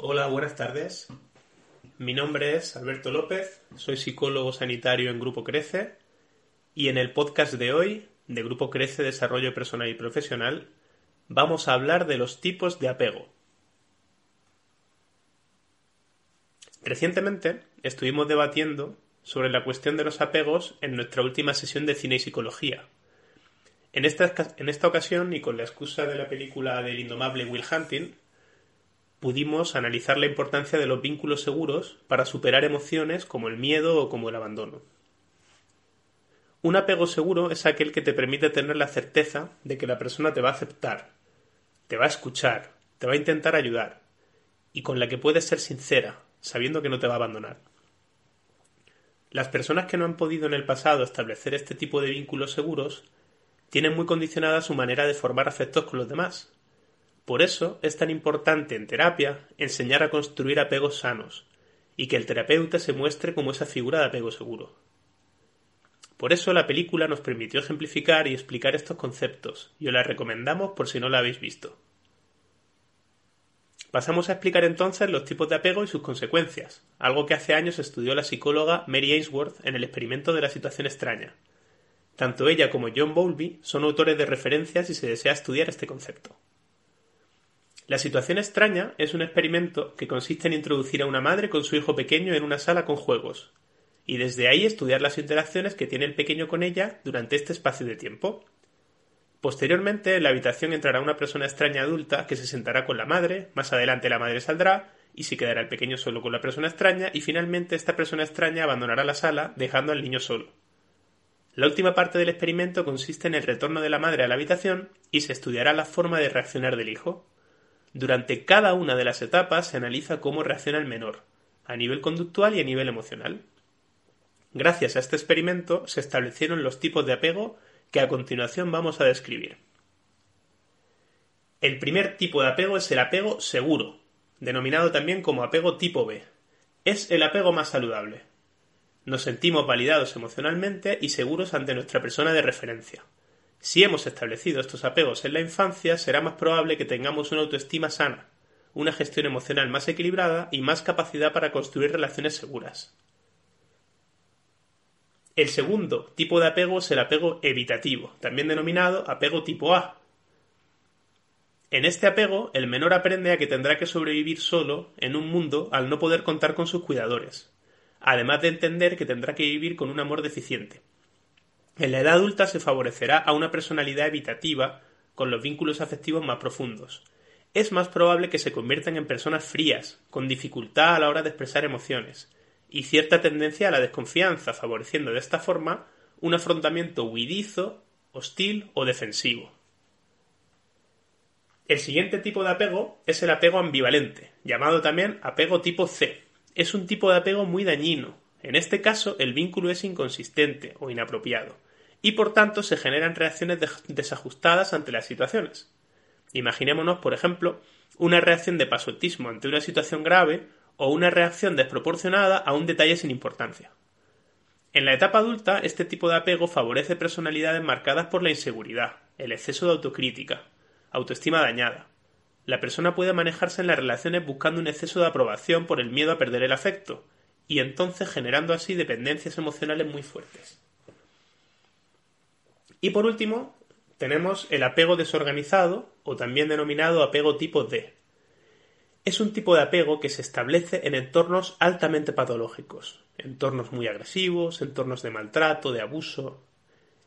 Hola, buenas tardes. Mi nombre es Alberto López, soy psicólogo sanitario en Grupo Crece y en el podcast de hoy, de Grupo Crece Desarrollo Personal y Profesional, vamos a hablar de los tipos de apego. Recientemente estuvimos debatiendo sobre la cuestión de los apegos en nuestra última sesión de cine y psicología. En esta, en esta ocasión, y con la excusa de la película del indomable Will Hunting, pudimos analizar la importancia de los vínculos seguros para superar emociones como el miedo o como el abandono. Un apego seguro es aquel que te permite tener la certeza de que la persona te va a aceptar, te va a escuchar, te va a intentar ayudar, y con la que puedes ser sincera, sabiendo que no te va a abandonar. Las personas que no han podido en el pasado establecer este tipo de vínculos seguros tienen muy condicionada su manera de formar afectos con los demás. Por eso es tan importante en terapia enseñar a construir apegos sanos y que el terapeuta se muestre como esa figura de apego seguro. Por eso la película nos permitió ejemplificar y explicar estos conceptos, y os la recomendamos por si no la habéis visto. Pasamos a explicar entonces los tipos de apego y sus consecuencias, algo que hace años estudió la psicóloga Mary Ainsworth en el experimento de la situación extraña. Tanto ella como John Bowlby son autores de referencia si se desea estudiar este concepto. La situación extraña es un experimento que consiste en introducir a una madre con su hijo pequeño en una sala con juegos, y desde ahí estudiar las interacciones que tiene el pequeño con ella durante este espacio de tiempo. Posteriormente, en la habitación entrará una persona extraña adulta que se sentará con la madre, más adelante la madre saldrá, y se quedará el pequeño solo con la persona extraña, y finalmente esta persona extraña abandonará la sala, dejando al niño solo. La última parte del experimento consiste en el retorno de la madre a la habitación y se estudiará la forma de reaccionar del hijo. Durante cada una de las etapas se analiza cómo reacciona el menor, a nivel conductual y a nivel emocional. Gracias a este experimento se establecieron los tipos de apego que a continuación vamos a describir. El primer tipo de apego es el apego seguro, denominado también como apego tipo B. Es el apego más saludable. Nos sentimos validados emocionalmente y seguros ante nuestra persona de referencia. Si hemos establecido estos apegos en la infancia, será más probable que tengamos una autoestima sana, una gestión emocional más equilibrada y más capacidad para construir relaciones seguras. El segundo tipo de apego es el apego evitativo, también denominado apego tipo A. En este apego, el menor aprende a que tendrá que sobrevivir solo en un mundo al no poder contar con sus cuidadores, además de entender que tendrá que vivir con un amor deficiente. En la edad adulta se favorecerá a una personalidad evitativa con los vínculos afectivos más profundos. Es más probable que se conviertan en personas frías, con dificultad a la hora de expresar emociones, y cierta tendencia a la desconfianza, favoreciendo de esta forma un afrontamiento huidizo, hostil o defensivo. El siguiente tipo de apego es el apego ambivalente, llamado también apego tipo C. Es un tipo de apego muy dañino. En este caso, el vínculo es inconsistente o inapropiado, y por tanto se generan reacciones desajustadas ante las situaciones. Imaginémonos, por ejemplo, una reacción de pasotismo ante una situación grave o una reacción desproporcionada a un detalle sin importancia. En la etapa adulta, este tipo de apego favorece personalidades marcadas por la inseguridad, el exceso de autocrítica, autoestima dañada. La persona puede manejarse en las relaciones buscando un exceso de aprobación por el miedo a perder el afecto, y entonces generando así dependencias emocionales muy fuertes. Y por último, tenemos el apego desorganizado, o también denominado apego tipo D, es un tipo de apego que se establece en entornos altamente patológicos, entornos muy agresivos, entornos de maltrato, de abuso.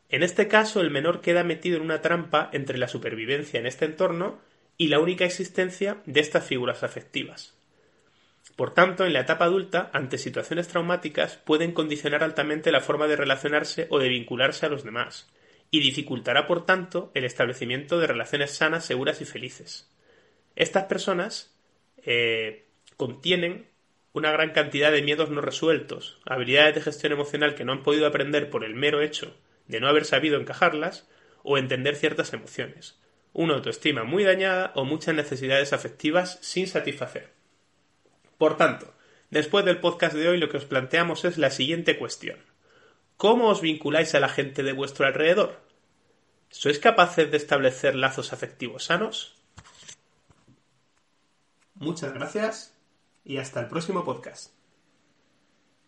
En este caso, el menor queda metido en una trampa entre la supervivencia en este entorno y la única existencia de estas figuras afectivas. Por tanto, en la etapa adulta, ante situaciones traumáticas, pueden condicionar altamente la forma de relacionarse o de vincularse a los demás, y dificultará, por tanto, el establecimiento de relaciones sanas, seguras y felices. Estas personas eh, contienen una gran cantidad de miedos no resueltos, habilidades de gestión emocional que no han podido aprender por el mero hecho de no haber sabido encajarlas o entender ciertas emociones, una autoestima muy dañada o muchas necesidades afectivas sin satisfacer. Por tanto, después del podcast de hoy lo que os planteamos es la siguiente cuestión. ¿Cómo os vinculáis a la gente de vuestro alrededor? ¿Sois capaces de establecer lazos afectivos sanos? Muchas gracias y hasta el próximo podcast.